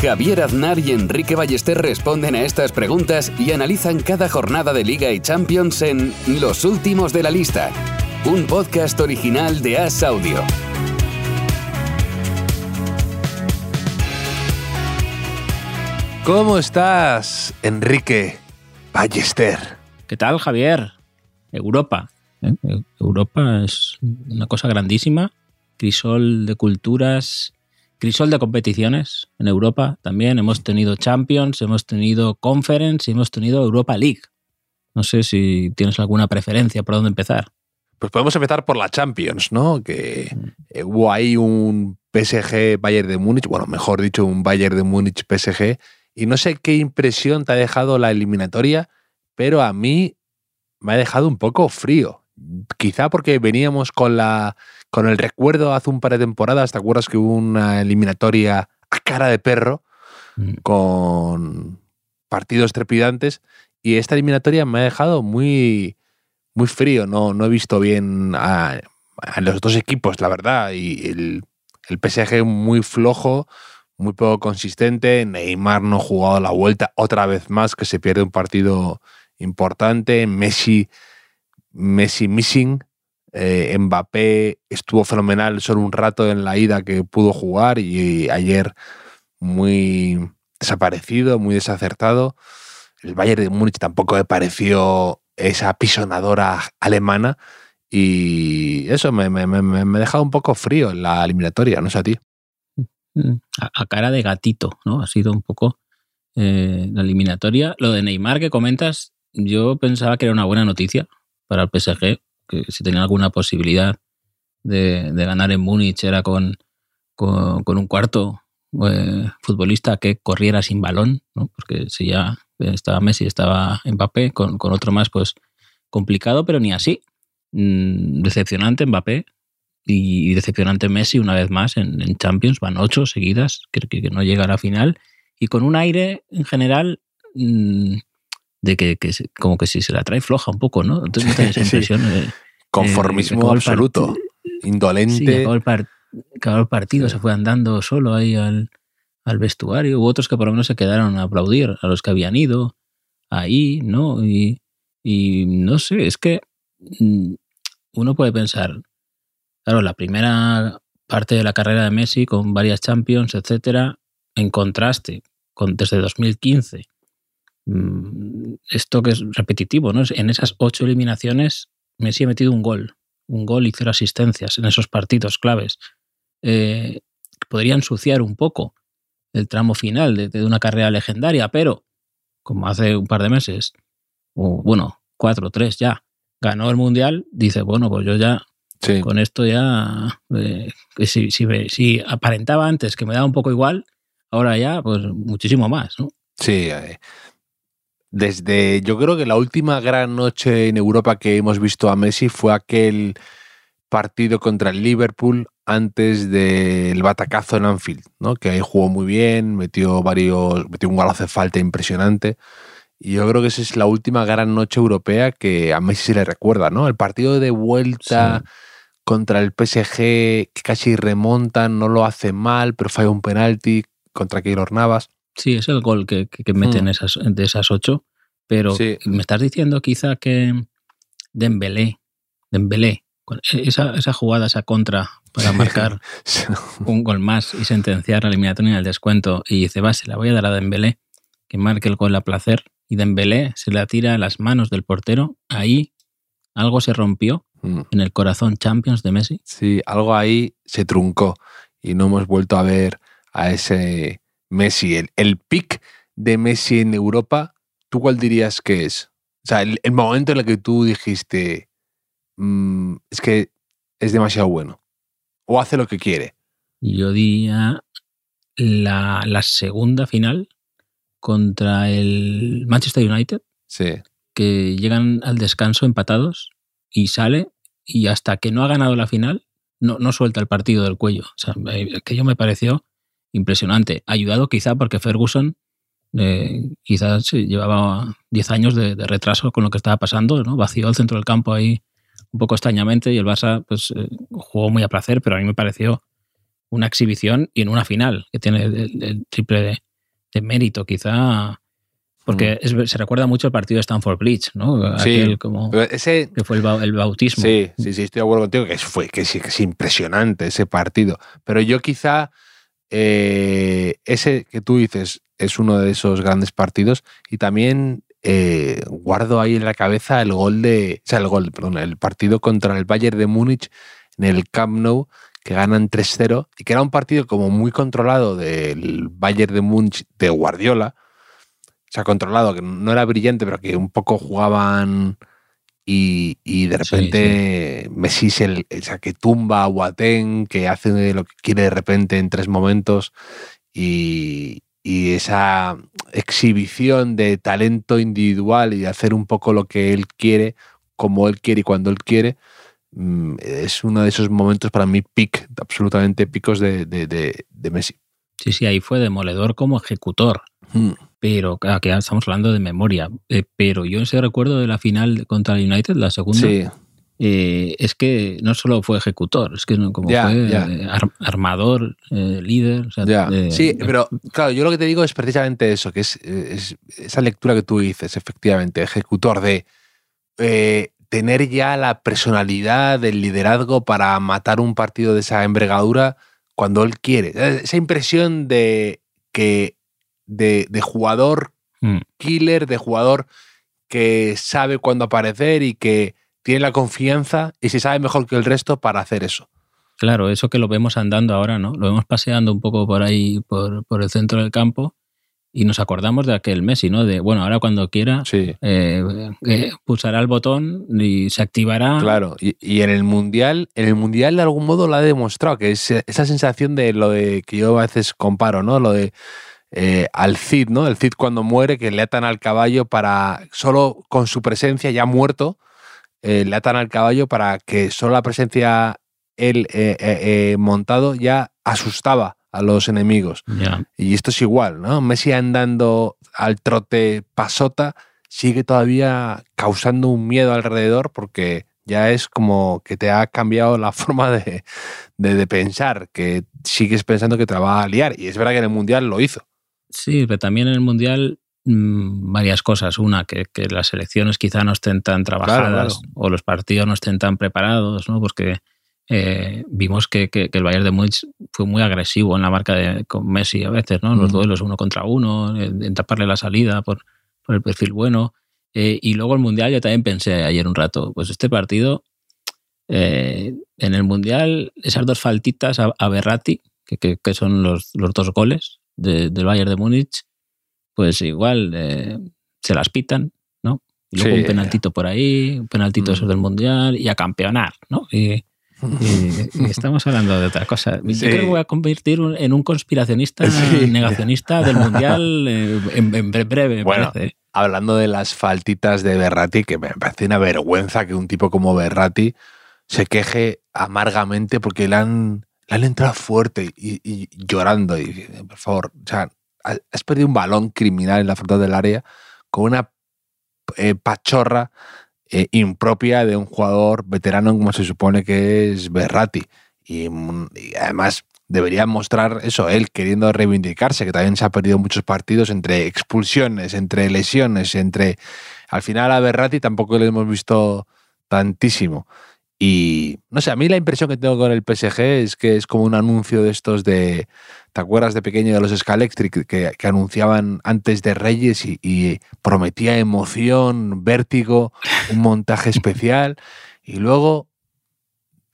Javier Aznar y Enrique Ballester responden a estas preguntas y analizan cada jornada de Liga y Champions en Los Últimos de la Lista, un podcast original de As Audio. ¿Cómo estás, Enrique Ballester? ¿Qué tal, Javier? Europa. ¿eh? Europa es una cosa grandísima. Crisol de culturas, crisol de competiciones en Europa también. Hemos tenido Champions, hemos tenido Conference y hemos tenido Europa League. No sé si tienes alguna preferencia por dónde empezar. Pues podemos empezar por la Champions, ¿no? Que eh, hubo ahí un PSG Bayern de Múnich, bueno, mejor dicho, un Bayern de Múnich PSG. Y no sé qué impresión te ha dejado la eliminatoria, pero a mí me ha dejado un poco frío. Quizá porque veníamos con la con el recuerdo hace un par de temporadas, ¿te acuerdas que hubo una eliminatoria a cara de perro Mm. con partidos trepidantes? Y esta eliminatoria me ha dejado muy, muy frío. No, no he visto bien a, a los dos equipos, la verdad. Y el, el PSG muy flojo, muy poco consistente. Neymar no ha jugado la vuelta otra vez más, que se pierde un partido importante. Messi, Messi missing. Eh, Mbappé estuvo fenomenal solo un rato en la ida que pudo jugar y ayer muy desaparecido, muy desacertado. El Bayern de Múnich tampoco me pareció esa pisonadora alemana y eso me, ha dejado un poco frío en la eliminatoria, no sé a ti. Mm. A, a cara de gatito, ¿no? Ha sido un poco eh, la eliminatoria. Lo de Neymar que comentas, yo pensaba que era una buena noticia para el PSG, que si tenía alguna posibilidad de, de ganar en Múnich era con, con, un cuarto eh, futbolista que corriera sin balón, ¿no? porque si ya estaba Messi, estaba Mbappé, con, con otro más, pues complicado, pero ni así. Mm, decepcionante Mbappé y decepcionante Messi una vez más en, Champions, van ocho seguidas, que, que, no llega a la final, y con un aire en general mmm, de que, que, como que si se la trae floja un poco, ¿no? Entonces no esa impresión. Sí. Eh, Conformismo eh, absoluto, indolente. Sí, acabó el, par acabó el partido, sí. se fue andando solo ahí al, al vestuario. Hubo otros que por lo menos se quedaron a aplaudir a los que habían ido ahí, ¿no? Y, y no sé, es que mmm, uno puede pensar, claro, la primera parte de la carrera de Messi con varias Champions, etcétera, en contraste con desde 2015. Mmm, esto que es repetitivo, ¿no? En esas ocho eliminaciones, Messi ha metido un gol, un gol y cero asistencias en esos partidos claves. Eh, podría ensuciar un poco el tramo final de, de, una carrera legendaria, pero como hace un par de meses, o bueno, cuatro o tres ya, ganó el mundial, dice, bueno, pues yo ya Sí. Con esto ya, eh, si, si, si, aparentaba antes que me daba un poco igual, ahora ya, pues muchísimo más, ¿no? Sí. Eh, desde, yo creo que la última gran noche en Europa que hemos visto a Messi fue aquel partido contra el Liverpool antes del batacazo en Anfield, ¿no? Que ahí jugó muy bien, metió varios, metió un golazo de falta impresionante. Y yo creo que esa es la última gran noche europea que a Messi se le recuerda, ¿no? El partido de vuelta sí. contra el PSG, que casi remontan, no lo hace mal, pero falla un penalti contra Keylor Navas. Sí, es el gol que, que mete mm. esas, de esas ocho. Pero sí. me estás diciendo quizá que Dembélé, Dembélé, esa, esa jugada, esa contra para marcar un gol más y sentenciar la eliminatoria en el descuento y dice, va, se la voy a dar a Dembélé, que marque el gol a placer y Dembélé se la tira a las manos del portero, ahí algo se rompió mm. en el corazón Champions de Messi. Sí, algo ahí se truncó y no hemos vuelto a ver a ese Messi. El, el pick de Messi en Europa, ¿tú cuál dirías que es? O sea, el, el momento en el que tú dijiste, mmm, es que es demasiado bueno o hace lo que quiere. Yo diría la, la segunda final contra el Manchester United. Sí. que llegan al descanso empatados y sale y hasta que no ha ganado la final no, no suelta el partido del cuello. O sea, eh, aquello me pareció impresionante. Ayudado quizá porque Ferguson eh, quizás llevaba 10 años de, de, retraso con lo que estaba pasando, ¿no? Vació el centro del campo ahí un poco extrañamente y el Barça pues, eh, jugó muy a placer, pero a mí me pareció una exhibición y en una final, que tiene el, el triple de, de, mérito, quizá. Porque mm. es, se recuerda mucho el partido de Stanford Bridge, ¿no? Sí, Aquel como ese, que fue el, el, bautismo. Sí, sí, sí, estoy de acuerdo contigo, que, fue, que, sí, que es impresionante ese partido. Pero yo quizá eh, ese que tú dices es uno de esos grandes partidos y también eh, guardo ahí en la cabeza el gol de, o sea, el gol, perdón, el partido contra el Bayern de Múnich en el Camp Nou que ganan 3-0 y que era un partido como muy controlado del Bayern de Múnich de Guardiola, o sea, controlado, que no era brillante, pero que un poco jugaban y, y de repente sí, sí. Messi es el, o sea, que tumba a Boateng, que hace lo que quiere de repente en tres momentos y, y, esa exhibición de talento individual y de hacer un poco lo que él quiere, como él quiere y cuando él quiere, mm, es uno de esos momentos para mí pic, absolutamente picos de, de, de, de Messi. Sí, sí, ahí fue demoledor como ejecutor. Hmm pero claro, que estamos hablando de memoria. Eh, pero yo ese recuerdo de la final contra el United, la segunda, sí. eh, es que no solo fue ejecutor, es que como fue eh, armador, eh, líder. o sea, Ya. eh, sí, pero claro, yo lo que te digo es precisamente eso, que es, es esa lectura que tú dices, efectivamente, ejecutor de eh, tener ya la personalidad, el liderazgo para matar un partido de esa envergadura cuando él quiere. Esa impresión de que de, de jugador mm, killer, de jugador que sabe cuándo aparecer y que tiene la confianza y se sabe mejor que el resto para hacer eso. Claro, eso que lo vemos andando ahora, ¿no? Lo vemos paseando un poco por ahí, por, por el centro del campo, y nos acordamos de aquel Messi, ¿no? De, bueno, ahora cuando quiera, Sí. eh, eh, pulsará el botón y se activará. Claro, y, y, en el mundial, en el mundial de algún modo lo ha demostrado, que es esa sensación de lo de que yo a veces comparo, ¿no? Lo de eh, al Cid, ¿no? El Cid cuando muere, que le atan al caballo para, solo con su presencia ya muerto, eh, le atan al caballo para que solo la presencia él eh, montado ya asustaba a los enemigos. Y esto es igual, ¿no? Messi andando al trote pasota sigue todavía causando un miedo alrededor porque ya es como que te ha cambiado la forma de, de, de, pensar, que sigues pensando que te la va a liar. Y es verdad que en el Mundial lo hizo. Sí, pero también en el Mundial mmm, varias cosas. Una, que, que, las elecciones quizá no estén tan trabajadas claro, claro. o los partidos no estén tan preparados, ¿no? Porque eh, vimos que, que, que, el Bayern de Múnich fue muy agresivo en la marca de, con Messi a veces, ¿no? Los mm. duelos uno contra uno, en, en taparle la salida por, por el perfil bueno. Eh, y luego el Mundial yo también pensé ayer un rato, pues este partido, eh, en el Mundial, esas dos faltitas a, a Berratti, que, que, que, son los, los dos goles de, del Bayern de Múnich, pues igual eh, se las pitan, ¿no? Y luego sí. un penaltito por ahí, un penaltito mm. eso del Mundial y a campeonar, ¿no? Y, y, y, estamos hablando de otra cosa. Sí. Yo creo que voy a convertir en un conspiracionista sí. negacionista del mundial eh, en, en, breve, me bueno, parece. Hablando de las faltitas de Berratti, que me parece una vergüenza que un tipo como Berratti se queje amargamente porque le han, le han entrado fuerte y, llorando. Y, por favor, o sea, has perdido un balón criminal en la frontal del área con una eh, pachorra eh, impropia de un jugador veterano como se supone que es Berratti. Y, y, además debería mostrar eso, él queriendo reivindicarse, que también se ha perdido muchos partidos entre expulsiones, entre lesiones, entre... Al final a Berratti tampoco le hemos visto tantísimo. Y no sé, a mí la impresión que tengo con el PSG es que es como un anuncio de estos de. ¿Te acuerdas de pequeño de los Scalectric que, que anunciaban antes de Reyes y, prometía emoción, vértigo, un montaje especial? Y luego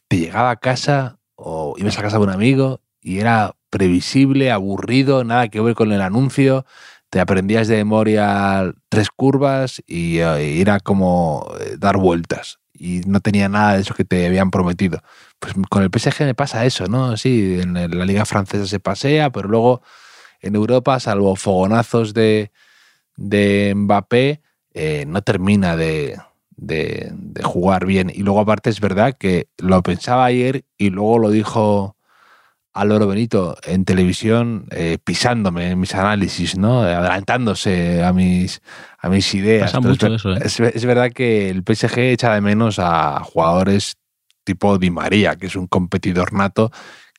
te llegaba a casa o ibas a casa de un amigo y era previsible, aburrido, nada que ver con el anuncio. Te aprendías de memoria tres curvas y, y era como eh, dar vueltas y no tenía nada de eso que te habían prometido. Pues con el PSG me pasa eso, ¿no? Sí, en la liga francesa se pasea, pero luego en Europa, salvo fogonazos de, de Mbappé, eh, no termina de, de, de jugar bien. Y luego aparte es verdad que lo pensaba ayer y luego lo dijo Álvaro Benito en televisión eh, pisándome en mis análisis, ¿no? Adelantándose a mis, a mis ideas. Pasa Entonces, mucho eso, ¿eh? es, es verdad que el PSG echa de menos a jugadores tipo Di María, que es un competidor nato,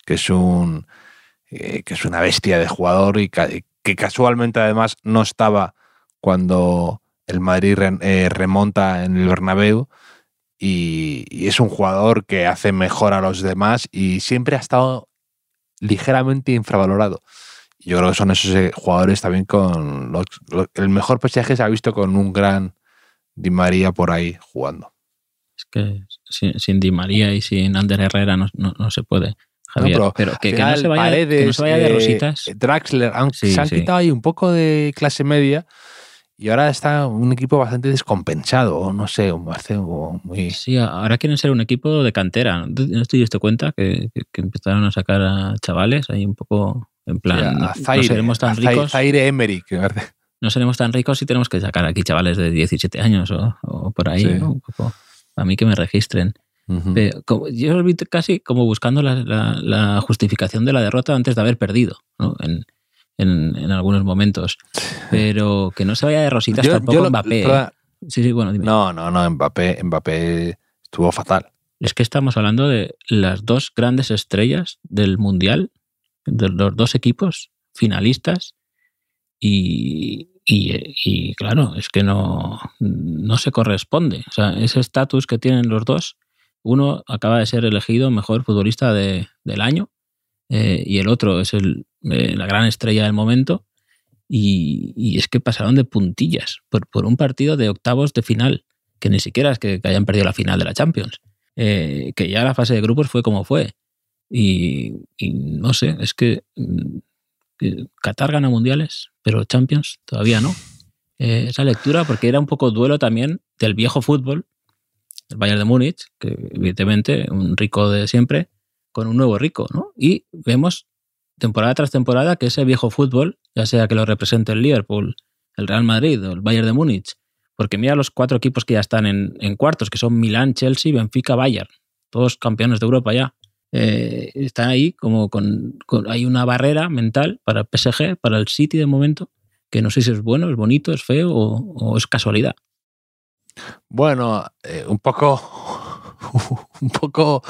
que es un eh, que es una bestia de jugador y ca- que casualmente además no estaba cuando el Madrid re- eh, remonta en el Bernabéu y es un jugador que hace mejor a los demás y siempre ha estado ligeramente infravalorado. Yo creo que son esos eh, jugadores también con los- lo- el mejor PSG se ha visto con un gran Di María por ahí jugando. Es que sin, sin Di María y sin Ander Herrera no, no, no se puede. Javier. pero pero, que, Al que no final, se vaya, que no Paredes, se vaya de eh, rositas. Draxler, han- Sí, se han sí. quitado ahí un poco de clase media y ahora está un equipo bastante descompensado, o no sé, un hace muy... Sí, ahora quieren ser un equipo de cantera. ¿No te- ¿No te diste cuenta que, que- que empezaron a sacar a chavales ahí un poco en plan, no, a no Zaire, seremos tan ricos, Zaire Emery, que no seremos tan ricos si tenemos que sacar aquí chavales de 17 años o, o por ahí, Sí. ¿no? Un poco. A mí que me registren. Ujú. Pero como- yo lo vi casi como buscando la, la- la justificación de la derrota antes de haber perdido, ¿no? En, en- en algunos momentos. Pero que no se vaya de rositas Yo- tampoco yo lo- Mbappé. ¿eh? Sí, sí, bueno, dime. No, no, no, Mbappé, Mbappé estuvo fatal. Es que estamos hablando de las dos grandes estrellas del Mundial, de los dos equipos finalistas, y, y- y, claro, es que no, no se corresponde. O sea, ese estatus que tienen los dos, uno acaba de ser elegido mejor futbolista de- del año eh, y el otro es el, eh, la gran estrella del momento. Y, es que pasaron de puntillas por, un partido de octavos de final, que ni siquiera es que, hayan perdido la final de la Champions eh, que ya la fase de grupos fue como fue. Y, no sé, es que mm, que Qatar gana mundiales, pero Champions todavía no. Eh, esa lectura, porque era un poco duelo también del viejo fútbol, el Bayern de Múnich, que evidentemente un rico de siempre, con un nuevo rico, ¿no? Y vemos temporada tras temporada que ese viejo fútbol, ya sea que lo represente el Liverpool, el Real Madrid o el Bayern de Múnich, porque mira los cuatro equipos que ya están en, cuartos, que son Milán, Chelsea, Benfica, Bayern, todos campeones de Europa ya. Eh, están ahí como con, con- Hay una barrera mental para el PSG, para el City de momento, que no sé si es bueno, es bonito, es feo o, o es casualidad. Bueno, eh, un poco. Un poco.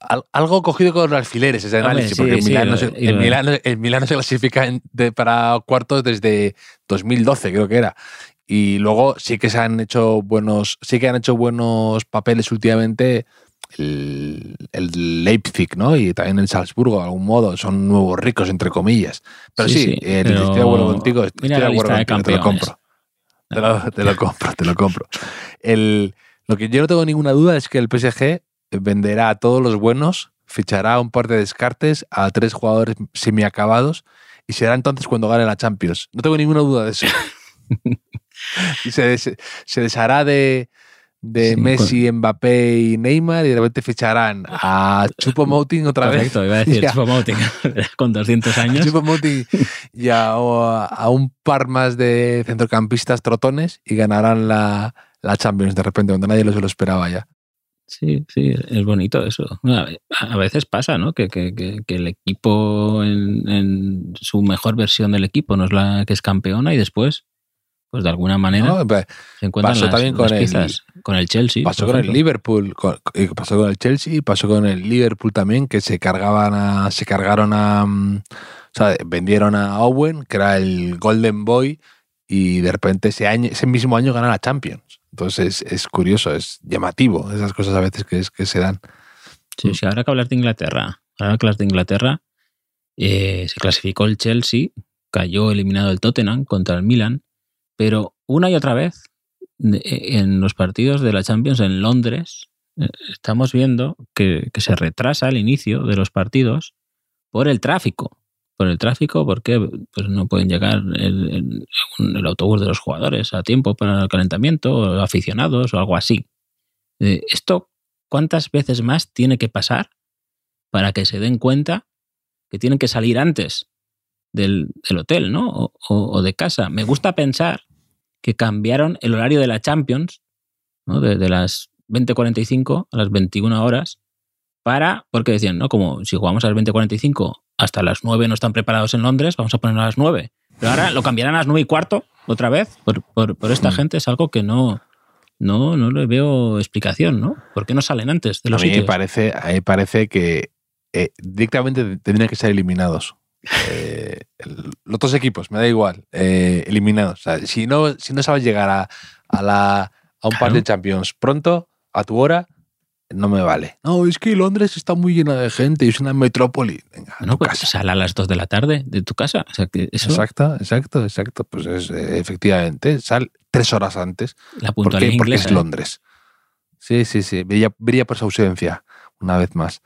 Al- Algo cogido con alfileres ese análisis, sí, porque el, sí, Milán no se, el, Milán, no- el Milán no se clasifica en- de- para cuartos desde 2012, creo que era. Y luego sí que se han hecho buenos, sí que han hecho buenos papeles últimamente el, el Leipzig, ¿no? Y también el Salzburgo, de algún modo, son nuevos ricos, entre comillas. Pero sí, eh, pero estoy de acuerdo contigo, estoy mira de acuerdo de contigo, te lo compro. Te lo, te lo compro, te lo compro. El, lo que yo no tengo ninguna duda es que el PSG venderá a todos los buenos, fichará un par de descartes a tres jugadores semiacabados y será entonces cuando gane la Champions. No tengo ninguna duda de eso. y se, des- se deshará de, de Sí, Messi, Mbappé y Neymar y de repente ficharán a Chupo Moting otra Correcto, vez. iba a decir Ya. Choupo-Moting, con 200 A años. Choupo-Moting y a, a- un par más de centrocampistas trotones y ganarán la, la Champions de repente cuando nadie se lo esperaba ya. Sí, sí, es bonito eso. A veces pasa, ¿no? Que, que- que- el equipo, en, en su mejor versión del equipo, no es la que es campeona y después, pues de alguna manera, ¿no? Pues, se encuentran pasó las, también con las el- piezas. Con el Chelsea. pasó con el. Liverpool, con- pasó con el Chelsea y pasó con el Liverpool también, que se cargaban a, se cargaron a, mm, o sea, vendieron a Owen, que era el Golden Boy, y de repente ese año, ese mismo año gana la Champions. Entonces es, es curioso, es llamativo esas cosas a veces que, es- que se dan. Sí, sí, ahora que hablas de Inglaterra, ahora que de Inglaterra, eh, se clasificó el Chelsea, cayó eliminado el Tottenham contra el Milan, pero una y otra vez de- en los partidos de la Champions en Londres eh, estamos viendo que, que se retrasa el inicio de los partidos por el tráfico. Por el tráfico, porque pues no pueden llegar el, el- autobús de los jugadores a tiempo para el calentamiento, o aficionados o algo así. Eh, esto ¿cuántas veces más tiene que pasar para que se den cuenta que tienen que salir antes del, del hotel, ¿no? O, o- o de casa. Me gusta pensar que cambiaron el horario de la Champions, ¿no? de, de las 20.45 a las 21 horas, para, porque decían, ¿no? Como si jugamos a las 20.45 hasta las 9 no están preparados en Londres, vamos a ponerlo a las 9. Pero ahora lo cambiarán a las 9 y cuarto, otra vez, por, por, por esta Mm. gente. Es algo que no, no, no le veo explicación, ¿no? ¿Por qué no salen antes de A los mí me sitios? parece, a mí me parece que eh, directamente tendrían que ser eliminados. Eh, el- los otros equipos, me da igual, eh, eliminados. O sea, si, no, si no sabes llegar a, a, la, a un par Claro. de Champions pronto, a tu hora, no me vale. No, es que Londres está muy llena de gente y es una metrópoli. Venga, No, tu pues casa. sal a las 2 de la tarde de tu casa. O sea, que eso, Exacto, exacto, exacto. Pues es, eh, efectivamente, sal tres horas antes. la ¿Por puntualidad qué? Porque inglesa. es Londres. Sí, sí, sí. Brilla, brilla por su ausencia, una vez más.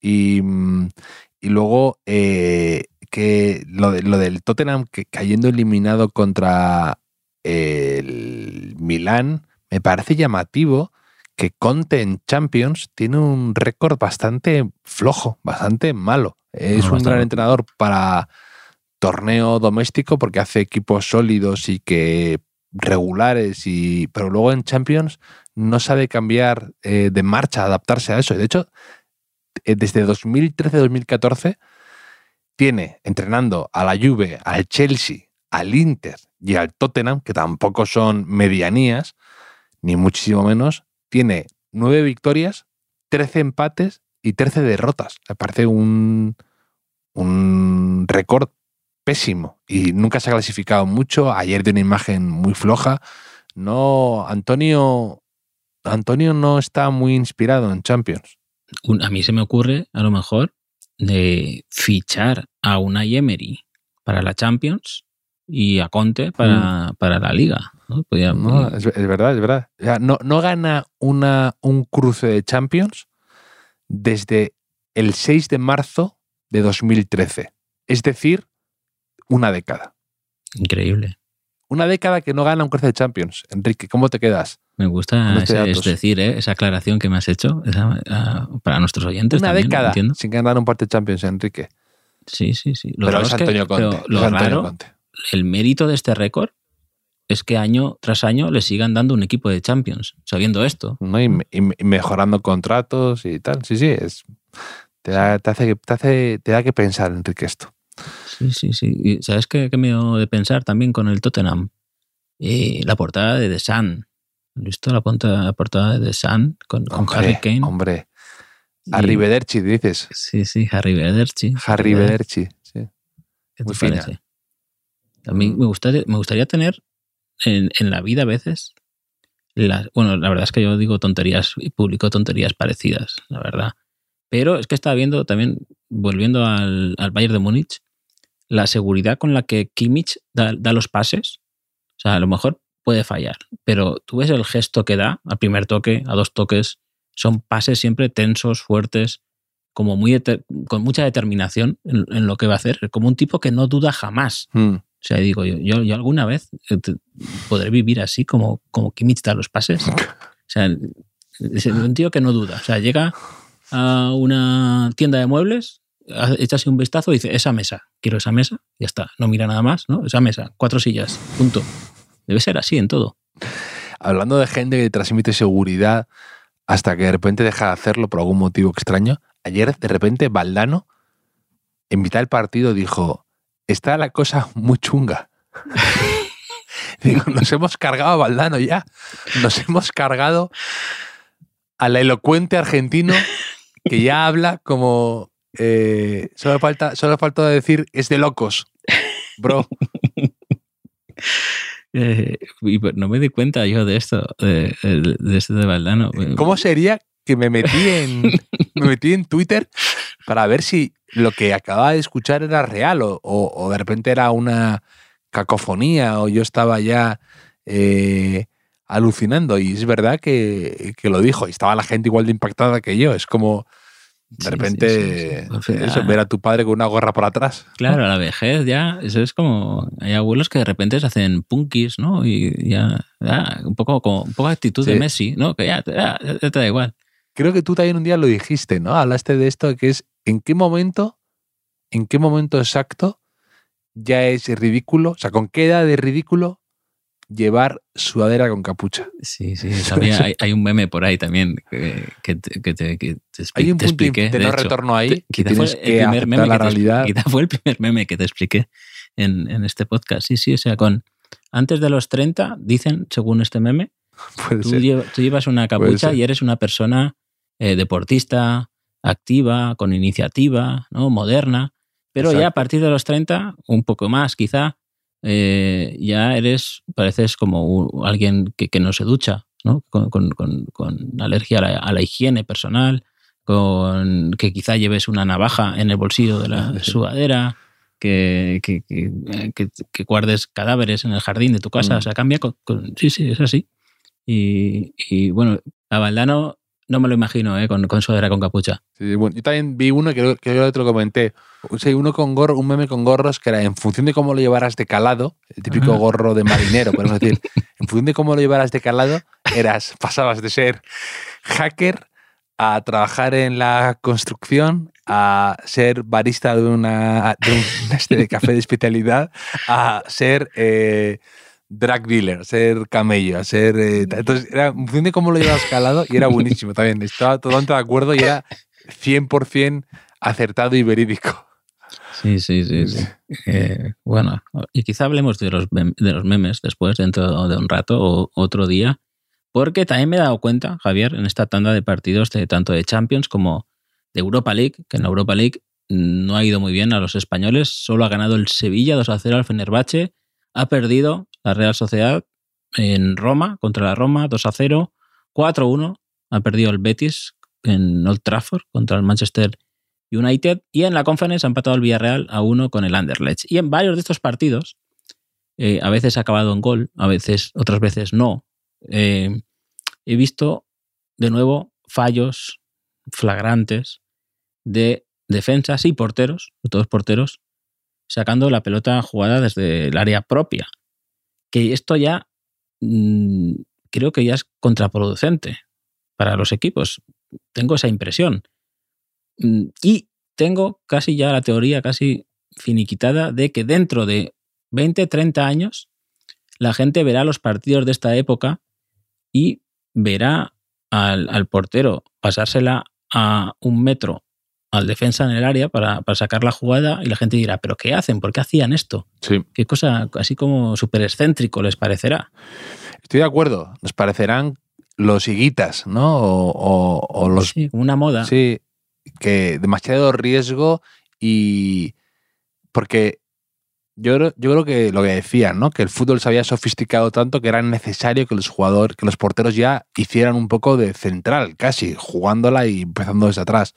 Y, mm, y luego eh, que lo, de- lo del Tottenham que cayendo eliminado contra el Milán, me parece llamativo que Conte en Champions tiene un récord bastante flojo, bastante malo. Es No, un gran entrenador para torneo doméstico porque hace equipos sólidos y que regulares y pero luego en Champions no sabe cambiar eh, de marcha, adaptarse a eso. De hecho, eh, desde 2013-2014 tiene entrenando a la Juve, al Chelsea, al Inter y al Tottenham, que tampoco son medianías, ni muchísimo menos, tiene nueve victorias, 13 empates y 13 derrotas. Me parece un, un récord pésimo y nunca se ha clasificado mucho. Ayer de una imagen muy floja. No, Antonio, Antonio no está muy inspirado en Champions. A mí se me ocurre, a lo mejor, de fichar a Unai Emery para la Champions y a Conte para, para la Liga. ¿no? Podía- Mm. No, es, es verdad, es verdad. O sea, no, no gana una, un cruce de Champions desde el 6 de marzo de 2013. Es decir, una década. Increíble. Una década que no gana un cruce de Champions. Enrique, ¿cómo te quedas? Me gusta este ese- es decir, ¿eh? esa aclaración que me has hecho esa- ah, para nuestros oyentes. Una también, década sin ganar un partido de Champions, Enrique. Sí, sí, sí. Lo pero es que- Antonio Conte. pero lo es Antonio raro, Conte. El mérito de este récord es que año tras año le sigan dando un equipo de Champions, sabiendo esto. ¿no? Y, me- y me- y mejorando contratos y tal. Sí, sí, es, te, da, te, hace, te, hace, te da que pensar, Enrique, esto. Sí, sí, sí. Y ¿Sabes qué, qué me dio de pensar también con el Tottenham? Eh, la portada de The Sun. ¿Has visto la, portada de The Sun con, con Hombre, Harry Kane? Hombre, Y- Arrivederci, dices. Sí, sí. Harry Bederci, sí. ¿Qué te muy fina. A mí me gustaría, tener en, la vida a veces. las- bueno, la verdad es que yo digo tonterías y publico tonterías parecidas, la verdad. Pero es que estaba viendo también, volviendo al, al Bayern de Múnich, la seguridad con la que Kimmich da, los pases. O sea, a lo mejor puede fallar, pero tú ves el gesto que da al primer toque, a dos toques, son pases siempre tensos, fuertes, como muy con mucha determinación en, lo que va a hacer, como un tipo que no duda jamás. Mm. O sea, digo, yo, yo, yo alguna vez eh, podré vivir así como, como Kimmich da los pases. O sea, es un tío que no duda. O sea, llega a una tienda de muebles, ha- echa así un vistazo y dice, esa mesa, quiero esa mesa, ya está, no mira nada más, ¿no? Esa mesa, cuatro sillas, punto. Debe ser así en todo. Hablando de gente que transmite seguridad hasta que de repente deja de hacerlo por algún motivo extraño, ayer de repente Valdano, en mitad del partido, dijo, está la cosa muy chunga. Digo, nos hemos cargado a Valdano ya. Nos hemos cargado al elocuente argentino que ya habla como... eh, solo, falta, solo falta decir, es de locos. Bro, Eh, y pues no me di cuenta yo de esto, de, de, de esto de Valdano. ¿Cómo sería que me metí en me metí en Twitter para ver si lo que acababa de escuchar era real o, o- o de repente era una cacofonía o yo estaba ya eh, alucinando y es verdad que, que lo dijo y estaba la gente igual de impactada que yo. Es como de Sí, repente sí, sí, eso, ver a tu padre con una gorra por atrás. Claro, a la vejez ya, eso es como, hay abuelos que de repente se hacen punkis, ¿no? Y ya, ya, un poco como, un poco actitud de. Messi, ¿no? Que ya, ya- ya te da igual. Creo que tú también un día lo dijiste, ¿no? Hablaste de esto que es en qué momento, en qué momento exacto ya es ridículo, o sea, con qué edad de ridículo llevar sudadera con capucha. Sí, sí. También hay, hay un meme por ahí también que, que te, que te- que te expli- Hay un te punto expliqué. de no hecho. retorno ahí Te- quizá fue el primer meme la realidad. quizá fue el primer meme que te expliqué en, en este podcast. Sí, sí, o sea, con antes de los 30, dicen, según este meme, tú, llevas una capucha y eres una persona eh, deportista, activa, con iniciativa, ¿no? moderna. Pero ya a partir de los 30, un poco más quizá, eh, ya eres, pareces como un- alguien que, que no se ducha, ¿no? Con, con- con- con alergia a la, a la higiene personal, con que quizá lleves una navaja en el bolsillo de la sudadera, que, que, que- eh, que- que guardes cadáveres en el jardín de tu casa. Mm. O sea, cambia con, con- Sí, sí, es así. Y, y, bueno, a Valdano no me lo imagino, ¿eh? Con, con sudadera con capucha. Sí, bueno, yo también vi uno que, que yo te lo comenté. O sea, uno con gorro, un meme con gorros que era en función de cómo lo llevaras de calado, el típico Ajá. gorro de marinero, podemos decir. En función de cómo lo llevaras de calado, eras, pasabas de ser hacker a trabajar en la construcción, a ser barista de una de un este de café de especialidad, a ser eh, drag dealer, ser camello, a ser... eh, entonces, era en función de cómo lo llevas calado y era buenísimo también. Estaba totalmente de acuerdo y era 100% acertado y verídico. Sí, sí, sí. Eh, bueno, y quizá hablemos de los, de los memes después, dentro de un rato o otro día, porque también me he dado cuenta, Javier, en esta tanda de partidos de tanto de Champions como de Europa League, que en la Europa League no ha ido muy bien a los españoles, solo ha ganado el Sevilla 2 a 0 al Fenerbahce, ha perdido la Real Sociedad en Roma, contra la Roma 2 a 0, 4 1, ha perdido el Betis en Old Trafford contra el Manchester United y en la Conference ha empatado el Villarreal a uno con el Anderlecht. Y en varios de estos partidos, eh, a veces ha acabado en gol, a veces, otras veces no. eh, he visto de nuevo fallos flagrantes de defensas y porteros, de todos porteros, sacando la pelota jugada desde el área propia. Que esto ya mm, creo que ya es contraproducente para los equipos. Tengo esa impresión. Mm, Y tengo casi ya la teoría casi finiquitada de que dentro de 20, 30 años la gente verá los partidos de esta época y verá al, al portero pasársela a un metro al defensa en el área para, para sacar la jugada y la gente dirá, pero ¿qué hacen? ¿Por qué hacían esto? Sí. Qué cosa así como súper excéntrico les parecerá. Estoy de acuerdo. Nos parecerán los higuitas, ¿no? O, o- o los Sí, como una moda. Sí, que demasiado riesgo y porque yo, yo creo que lo que decían, ¿no? Que el fútbol se había sofisticado tanto que era necesario que los jugadores, que los porteros ya hicieran un poco de central, casi, jugándola y empezando desde atrás.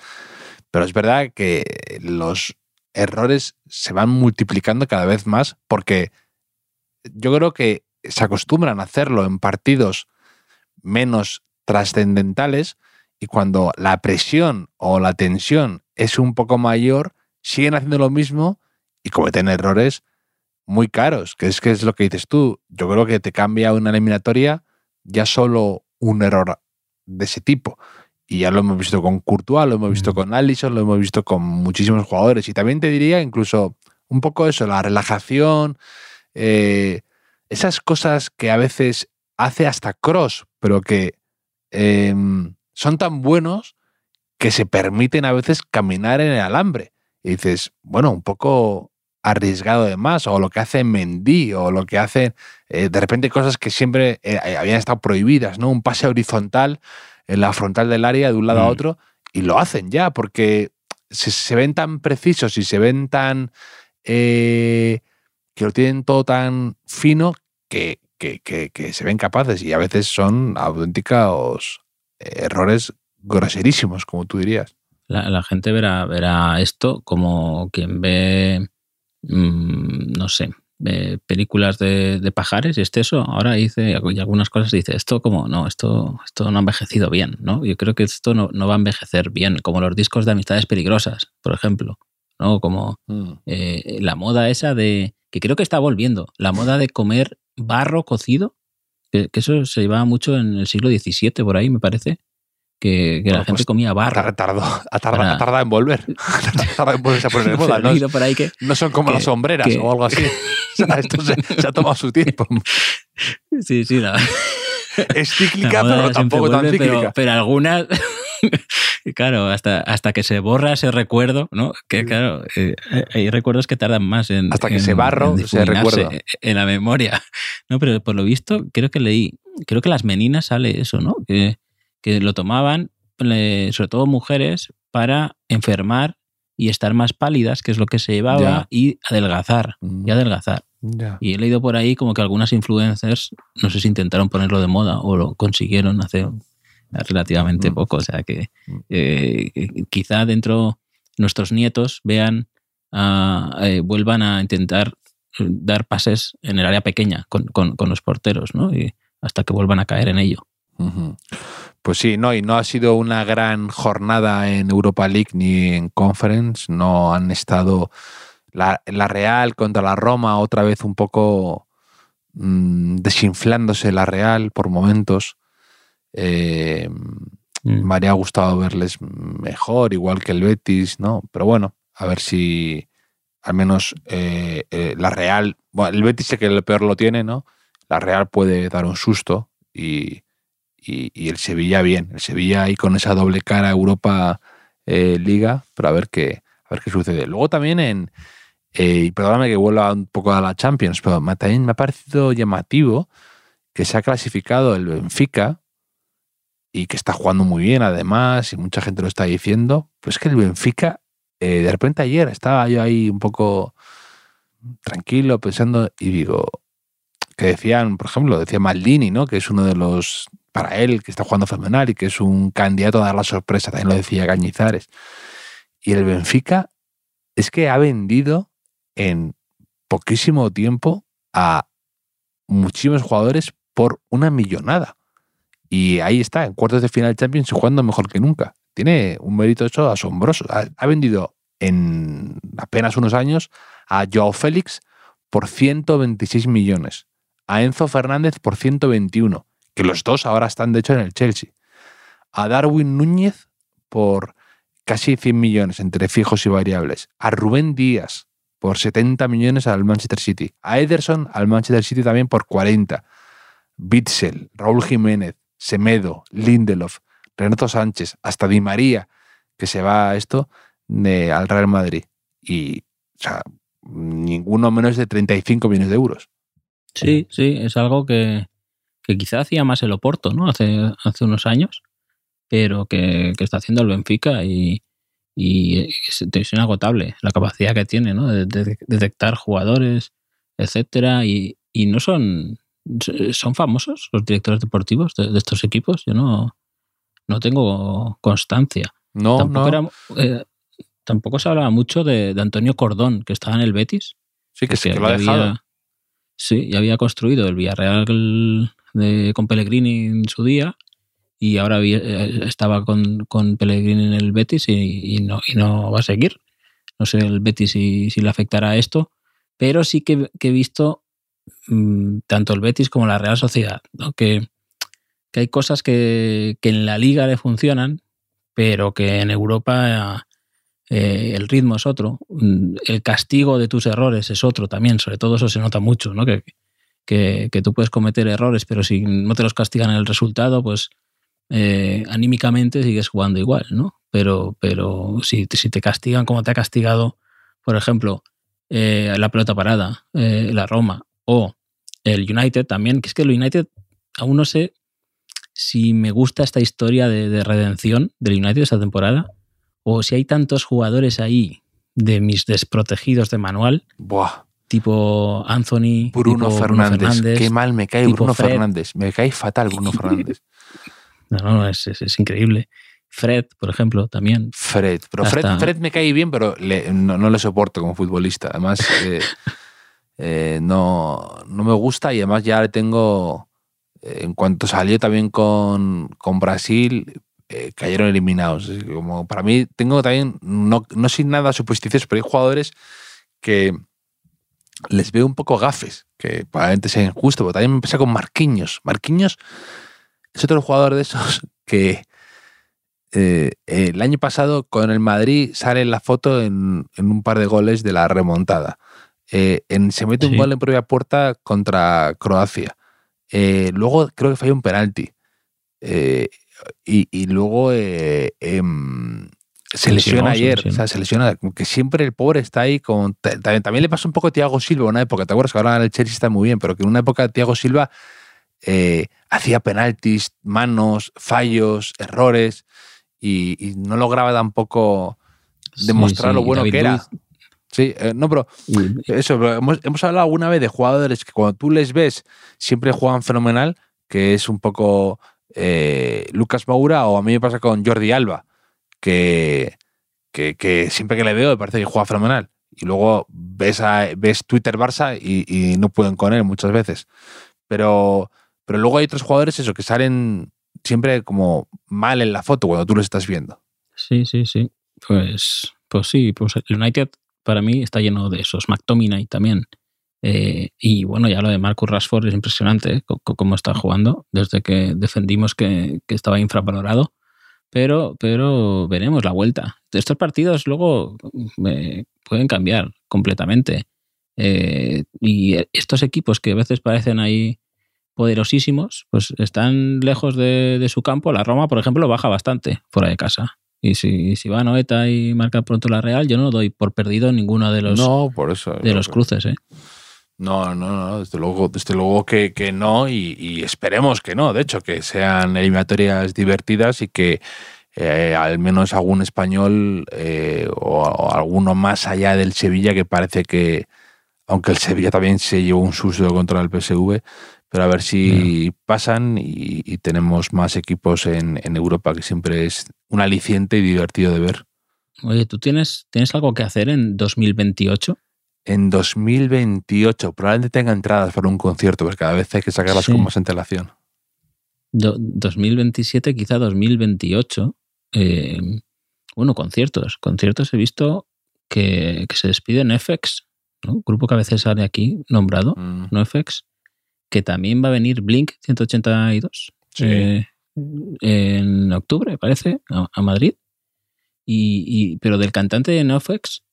Pero es verdad que los errores se van multiplicando cada vez más porque yo creo que se acostumbran a hacerlo en partidos menos trascendentales y cuando la presión o la tensión es un poco mayor, siguen haciendo lo mismo y cometen errores muy caros, que es que es lo que dices tú. Yo creo que te cambia una eliminatoria ya solo un error de ese tipo. Y ya lo hemos visto con Courtois, lo hemos visto Mm. con Allison, lo hemos visto con muchísimos jugadores. Y también te diría incluso un poco eso, la relajación, eh, esas cosas que a veces hace hasta Cross, pero que eh, son tan buenos que se permiten a veces caminar en el alambre. Y dices, bueno, un poco arriesgado de más, o lo que hace Mendy, o lo que hacen eh, de repente cosas que siempre eh, habían estado prohibidas, ¿no? Un pase horizontal en la frontal del área de un lado a Mm. otro, y lo hacen ya, porque se, se ven tan precisos y se ven tan. eh, que lo tienen todo tan fino que, que, que- que se ven capaces, y a veces son auténticos errores groserísimos, como tú dirías. La, la gente verá, verá esto como quien ve, mm, no sé, películas de, de pajares y este eso. Ahora dice, y algunas cosas dice, esto como, no, esto, esto no ha envejecido bien, ¿no? Yo creo que esto no, no va a envejecer bien, como los discos de amistades peligrosas, por ejemplo, ¿no? Como eh, la moda esa de, que creo que está volviendo, la moda de comer barro cocido, que, que eso se llevaba mucho en el siglo XVII, por ahí me parece, que, que la Bueno, gente pues, comía barro. tardado, ha tardado, en volver. Ha tardado en volverse a poner de moda. No, por ahí que no son como que- las sombreras o algo así. O sea, esto se, se ha tomado su tiempo. Sí, sí, la, Es cíclica, la pero tampoco tan vuelve, cíclica. Pero, pero algunas, claro, hasta, hasta que se borra ese recuerdo, ¿no? Que claro, eh, hay recuerdos que tardan más en. Hasta que en- se barro, se recuerda. En la memoria. No, pero por lo visto, creo que leí, creo que las meninas sale eso, ¿no? Que, que lo tomaban, eh, sobre todo mujeres, para enfermar y estar más pálidas, que es lo que se llevaba, Ya. y adelgazar, Mm, y adelgazar. ya. Y he leído por ahí como que algunas influencers, no sé si intentaron ponerlo de moda o lo consiguieron hace relativamente Mm. poco. O sea que Mm. eh, quizá dentro nuestros nietos vean, eh, vuelvan a intentar eh, dar pases en el área pequeña con, con- con los porteros, ¿no? Y hasta que vuelvan a caer en ello. Pues sí, no, y no ha sido una gran jornada en Europa League ni en Conference. No han estado la, la Real contra la Roma, otra vez un poco mm, desinflándose la Real por momentos. Eh, Mm. me habría gustado verles mejor, igual que el Betis, ¿no? Pero bueno, a ver si al menos eh, eh, la Real, bueno, el Betis sé que el peor lo tiene, ¿no? La Real puede dar un susto y, y, el Sevilla bien, el Sevilla ahí con esa doble cara Europa eh, Liga, pero a ver qué, a ver qué sucede. Luego también en, eh, y perdóname que vuelva un poco a la Champions, pero también me ha parecido llamativo que se ha clasificado el Benfica y que está jugando muy bien además, y mucha gente lo está diciendo, pues que el Benfica, eh, de repente ayer estaba yo ahí un poco tranquilo pensando y digo, que decían, por ejemplo, decía Maldini, ¿no? Que es uno de los, para él, que está jugando fenomenal y que es un candidato a dar la sorpresa, también lo decía Cañizares. Y el Benfica es que ha vendido en poquísimo tiempo a muchísimos jugadores por una millonada. Y ahí está, en cuartos de final Champions jugando mejor que nunca. Tiene un mérito eso asombroso. Ha, ha vendido en apenas unos años a Joao Félix por 126 millones, a Enzo Fernández por 121, que los dos ahora están de hecho en el Chelsea, a Darwin Núñez por casi 100 millones entre fijos y variables, a Rubén Díaz por 70 millones al Manchester City, a Ederson al Manchester City también por 40, Bitzel, Raúl Jiménez, Semedo, Lindelof, Renato Sánchez, hasta Di María, que se va a esto de, al Real Madrid. Y, o sea, ninguno menos de 35 millones de euros. Sí, sí, es algo que, que quizá hacía más el Oporto, ¿no? Hace, hace unos años, pero que, que está haciendo el Benfica y, y es, es inagotable la capacidad que tiene, ¿no? De, de detectar jugadores, etcétera, y, y no son son famosos los directores deportivos de, de estos equipos. Yo no, no tengo constancia. No, tampoco, no. Era, eh, tampoco se hablaba mucho de, de, Antonio Cordón, que estaba en el Betis. Sí, que, sí, que lo ha dejado. Sí, y había construido el Villarreal con Pellegrini en su día y ahora había, estaba con, Pellegrini en el Betis y, no, va a seguir. No sé el Betis si, le afectará esto, pero sí que, he visto mmm, tanto el Betis como la Real Sociedad, ¿no? que, hay cosas que, en la liga le funcionan, pero que en Europa eh, el ritmo es otro, el castigo de tus errores es otro también, sobre todo eso se nota mucho, ¿no? que, que, tú puedes cometer errores, pero si no te los castigan en el resultado, pues eh, anímicamente sigues jugando igual, ¿no? Pero, pero si, si te castigan como te ha castigado, por ejemplo, eh, la pelota parada, eh, la Roma o el United también, que es que el United aún no sé si me gusta esta historia de, de redención del United esta temporada o si hay tantos jugadores ahí de mis desprotegidos de manual. Buah. Tipo Anthony, Bruno, tipo Fernández. Bruno Fernández. Qué mal me cae Bruno Fred. Fernández. Me cae fatal Bruno Fernández. No, no, es, es, es, increíble. Fred, por ejemplo, también. Fred. Pero Fred, me cae bien, pero le- no, no le soporto como futbolista. Además, eh, eh, no, no me gusta y además ya le tengo. eh, en cuanto salió también con, con Brasil, eh, cayeron eliminados. Como para mí, tengo también, no, no sin nada supersticioso, pero hay jugadores que les veo un poco gafes, que probablemente sea injusto, pero también me pasa con Marquinhos. Marquinhos es otro jugador de esos que eh, el año pasado con el Madrid sale la foto en, en un par de goles de la remontada. Eh, en, se mete un gol en propia puerta contra Croacia. Eh, luego creo que falló un penalti. Y, y luego em, se Se lesiona ayer. O sea, se lesiona. Que siempre el pobre está ahí con. ta- También, también le pasó un poco a Thiago Silva una época. ¿Te acuerdas que ahora el Chelsea está muy bien? Pero que en una época Thiago Silva eh, hacía penaltis, manos, fallos, errores. Y, y no lograba tampoco demostrar lo bueno David que era. Sí, eh, no, pero eso, pero hemos, hemos hablado alguna vez de jugadores que cuando tú les ves siempre juegan fenomenal, que es un poco eh, Lucas Moura o a mí me pasa con Jordi Alba, que, que, siempre que le veo me parece que juega fenomenal. Y luego ves, a, ves Twitter Barça y, no pueden con él muchas veces. Pero, pero luego hay otros jugadores eso que salen siempre como mal en la foto cuando tú los estás viendo. Sí, sí, sí. Pues, pues sí, pues el United para mí está lleno de esos. McTominay también. Eh, y bueno, ya lo de Marcus Rashford es impresionante ¿eh? cómo está jugando desde que defendimos que, que estaba infravalorado. Pero, pero veremos la vuelta. Estos partidos luego eh, pueden cambiar completamente. Eh, y estos equipos que a veces parecen ahí poderosísimos, pues están lejos de, de su campo. La Roma, por ejemplo, baja bastante fuera de casa. Y si, si va Noeta y marca pronto la Real, yo no doy por perdido ninguno de los, no, por eso. de los cruces. ¿eh? No, no, no, desde luego, desde luego que, que no y, y esperemos que no, de hecho, que sean eliminatorias divertidas y que eh, al menos algún español eh, o, o alguno más allá del Sevilla que parece que, aunque el Sevilla también se llevó un susto contra el PSV, pero a ver si pasan y, y tenemos más equipos en, en Europa, que siempre es un aliciente y divertido de ver. Oye, ¿tú tienes, tienes algo que hacer en 2028? En 2028 probablemente tenga entradas para un concierto, porque cada vez hay que sacarlas Sí. con más antelación. Do- 2027, quizá 2028. eh, bueno, conciertos. Conciertos he visto que, que se despide NFX, ¿no? Un grupo que a veces sale aquí nombrado, Mm. NoFX, que también va a venir Blink 182 Sí. eh, en octubre, parece, a, a Madrid. Y, y- pero del cantante de NoFX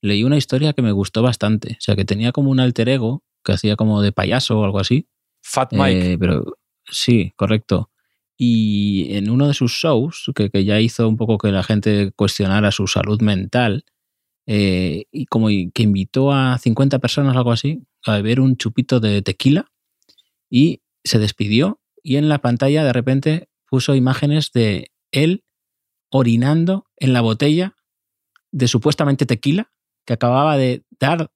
leí una historia que me gustó bastante. O sea, que tenía como un alter ego que hacía como de payaso o algo así. Fat Mike. Eh, pero sí, correcto. Y en uno de sus shows, que, que ya hizo un poco que la gente cuestionara su salud mental, eh, y como que invitó a 50 personas, algo así, a beber un chupito de tequila y se despidió. Y en la pantalla de repente puso imágenes de él orinando en la botella de supuestamente tequila que acababa de dar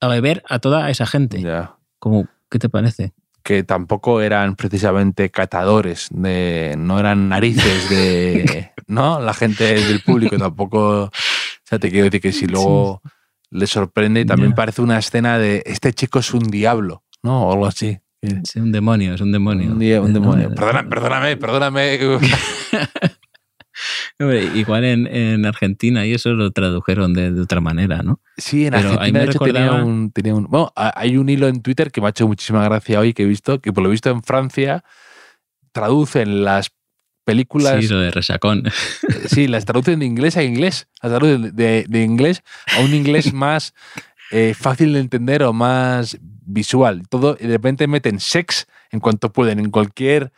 a beber a toda esa gente. Ya. Como, ¿Qué te parece? Que tampoco eran precisamente catadores, de, no eran narices de. ¿No? La gente del público tampoco. O sea, te quiero decir que si luego le sorprende, también Ya. parece una escena de este chico es un diablo, ¿no? O algo así. Es un demonio, es un demonio. Un, día, un Eh, demonio. no, Perdona- perdóname, perdóname. hombre, igual en, en Argentina y eso lo tradujeron de, de otra manera, ¿no? Sí, en Pero Argentina de hecho tenía un, tenía un- Bueno, ha- hay un hilo en Twitter que me ha hecho muchísima gracia hoy que he visto, que por lo visto en Francia traducen las películas Sí, lo de resacón. Sí, las traducen de inglés a inglés. Las traducen de, de inglés a un inglés más eh, fácil de entender o más visual. Todo, y de repente meten sex en cuanto pueden. En cualquier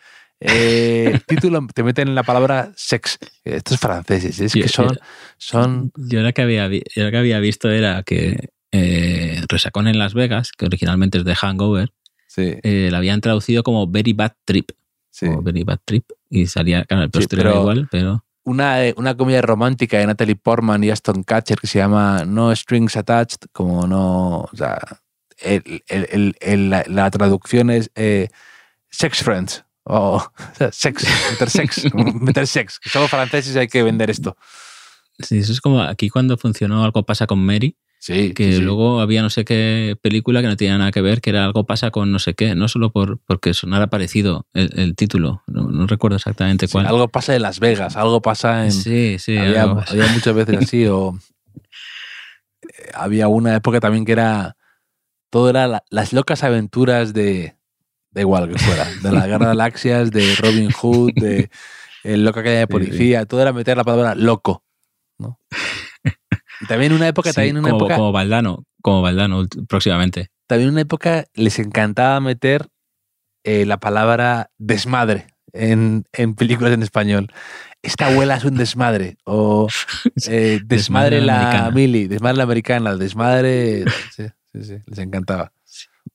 eh, título te meten la palabra sex. Estos franceses, es Sí, que son. eh, son Yo lo que había, yo lo que había visto era que eh, Resacón en Las Vegas, que originalmente es de Hangover, sí, eh, la habían traducido como Very Bad Trip. sí. O Very Bad Trip. Y salía, claro, el Sí, postre era igual, pero. Una, una comedia romántica de Natalie Portman y Aston Catcher que se llama No Strings Attached, como no. O sea, el- el- el- el- la, la traducción es eh, Sex Friends. O, sex, meter sex, meter sex. Que Solo franceses hay que vender esto. Sí, eso es como aquí cuando funcionó Algo pasa con Mary, Sí, que sí, sí. luego había no sé qué película que no tenía nada que ver, que era Algo pasa con no sé qué, no solo por porque sonara parecido el, el título, no, no recuerdo exactamente cuál. algo pasa en Las Vegas, algo pasa en. sí, sí, había, muchas veces así. O eh, había una época también que era. Todo era la- las locas aventuras de. Da igual que fuera. De la Guerra de Galaxias, de Robin Hood, de el Loca Academia de Sí, Policía. Todo era meter la palabra loco. ¿no? Y también una época, Sí, también una como, época, como Valdano, como Valdano próximamente. también una época les encantaba meter eh, la palabra desmadre en, en películas en español. Esta abuela es un desmadre. O eh, desmadre, Desmadre la americana. mili, desmadre la americana, desmadre. Sí, sí, sí, les encantaba.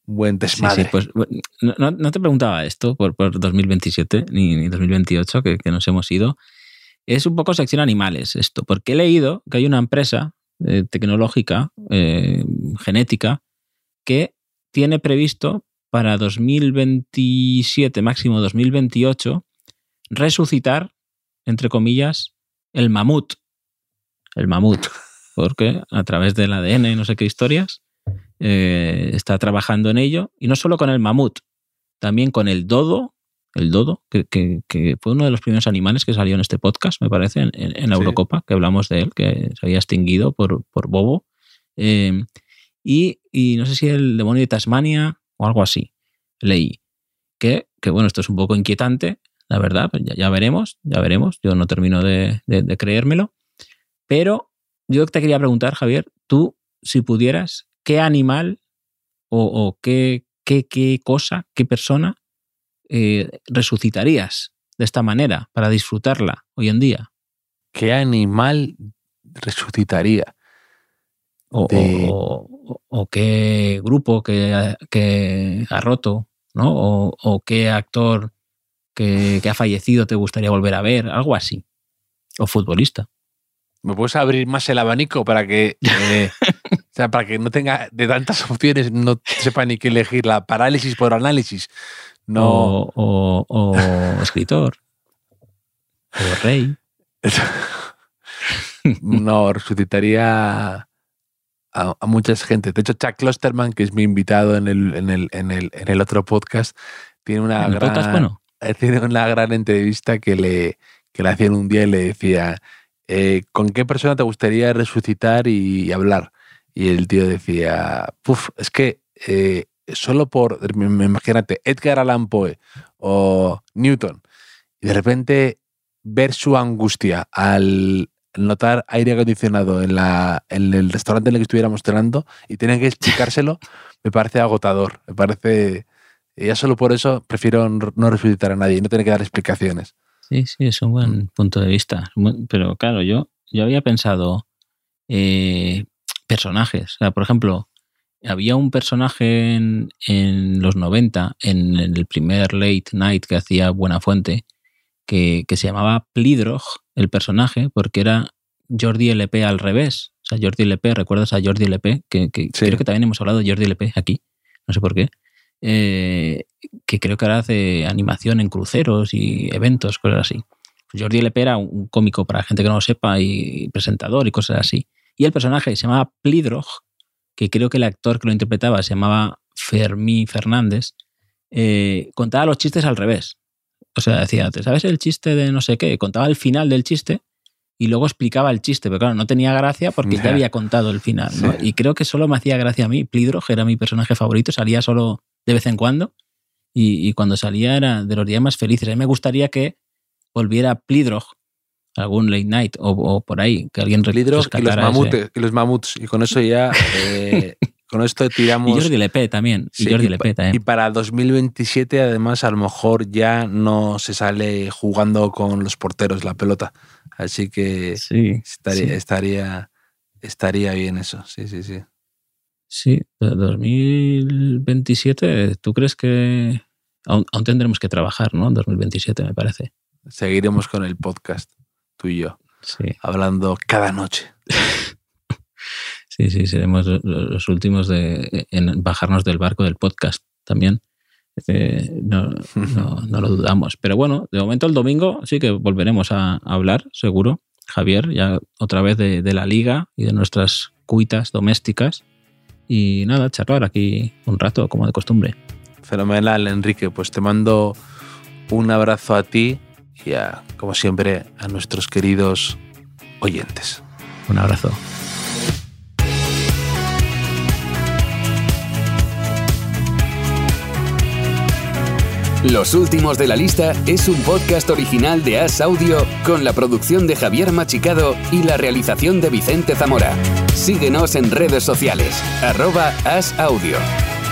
Buen desmadre. sí, pues no, no- no te preguntaba esto por, por 2027 ni, ni 2028 que, que nos hemos ido. Es un poco sección animales esto, porque he leído que hay una empresa eh, tecnológica, eh, genética, que tiene previsto para 2027, máximo 2028, resucitar, entre comillas, el mamut. El mamut. Porque a través del ADN y no sé qué historias, eh, está trabajando en ello. Y no solo con el mamut, también con el dodo, el dodo, que, que- que fue uno de los primeros animales que salió en este podcast, me parece, en, la Sí. Eurocopa, que hablamos de él, que se había extinguido por, por bobo. Eh, y, y no sé si el demonio de Tasmania o algo así, leí. Que, que bueno, esto es un poco inquietante, la verdad, ya, ya veremos, ya veremos. Yo no termino de, de- de creérmelo. Pero yo te quería preguntar, Javier, tú, si pudieras, ¿qué animal o, o qué, qué, qué cosa, qué persona eh, resucitarías de esta manera para disfrutarla hoy en día? ¿Qué animal resucitaría? O, De- o- qué grupo que, ha- que ha roto, ¿no? O, o qué actor que, que ha fallecido te gustaría volver a ver, algo así. O futbolista. ¿Me puedes abrir más el abanico para que, eh, sea, para que no tenga de tantas opciones, no sepa ni qué elegir? La parálisis por análisis. No. O, o- o escritor. O rey. no, resucitaría a, a muchas gente. De hecho, Chuck Klosterman, que es mi invitado en el, en el, en el, en el otro podcast, tiene una, En el gran, podcast, bueno. eh, tiene una gran entrevista que le, que le hacían un día y le decía, eh, ¿con qué persona te gustaría resucitar y, hablar? Y el tío decía, Puf, es que eh, solo por, imagínate, Edgar Allan Poe o Newton, y de repente ver su angustia al notar aire acondicionado en, la, en el restaurante en el que estuviéramos cenando y tener que explicárselo, me parece agotador. Me parece. Ya solo por eso prefiero no resucitar a nadie y no tener que dar explicaciones. Sí, sí, es un buen punto de vista. Pero claro, yo, yo había pensado eh, personajes. O sea, por ejemplo, había un personaje en, en los 90, en el primer late night que hacía Buenafuente, que, que se llamaba Plidrog, el personaje, porque era Jordi LP al revés. O sea, Jordi LP, ¿recuerdas a Jordi LP? Que, que Sí. creo que también hemos hablado de Jordi LP aquí, no sé por qué. Eh, que creo que ahora hace animación en cruceros y eventos, cosas así. Jordi LP era un cómico para gente que no lo sepa y presentador y cosas así. Y el personaje se llamaba Plidrog, que creo que el actor que lo interpretaba se llamaba Fermí Fernández, eh, contaba los chistes al revés. O sea, decía, ¿te sabes el chiste de no sé qué? Contaba el final del chiste y luego explicaba el chiste, pero claro, no tenía gracia porque ya Ya. había contado el final. ¿no? Sí. Y creo que solo me hacía gracia a mí. Plidrog era mi personaje favorito, salía solo de vez en cuando y, y cuando salía era de los días más felices. A mí me gustaría que volviera Plidrog, algún late night o, o por ahí, que alguien Lidros y los, rescatara ese- mamutes, y los mamuts. Y con eso ya. eh, con esto Y tiramos. Jordi Lepé también. Sí, y Jordi y Lepé también. Y para 2027, además, a lo mejor ya no se sale jugando con los porteros la pelota. Así que sí, estaría, sí. estaría, estaría bien eso. Sí, sí, sí. Sí, de 2027, ¿tú crees que aún, aún tendremos que trabajar, ¿no? En 2027, me parece. Seguiremos con el podcast, tú y yo, Sí, hablando cada noche. sí, sí, seremos lo- los últimos de, en bajarnos del barco del podcast también. Eh, no, no, no lo dudamos. Pero bueno, de momento el domingo sí que volveremos a hablar, seguro. Javier, ya otra vez de, de la liga y de nuestras cuitas domésticas. Y nada, charlar aquí un rato, como de costumbre. Fenomenal, Enrique. Pues te mando un abrazo a ti y a, como siempre, a nuestros queridos oyentes. Un abrazo. Los últimos de la lista es un podcast original de As Audio con la producción de Javier Machicado y la realización de Vicente Zamora. Síguenos en redes sociales, arroba As Audio.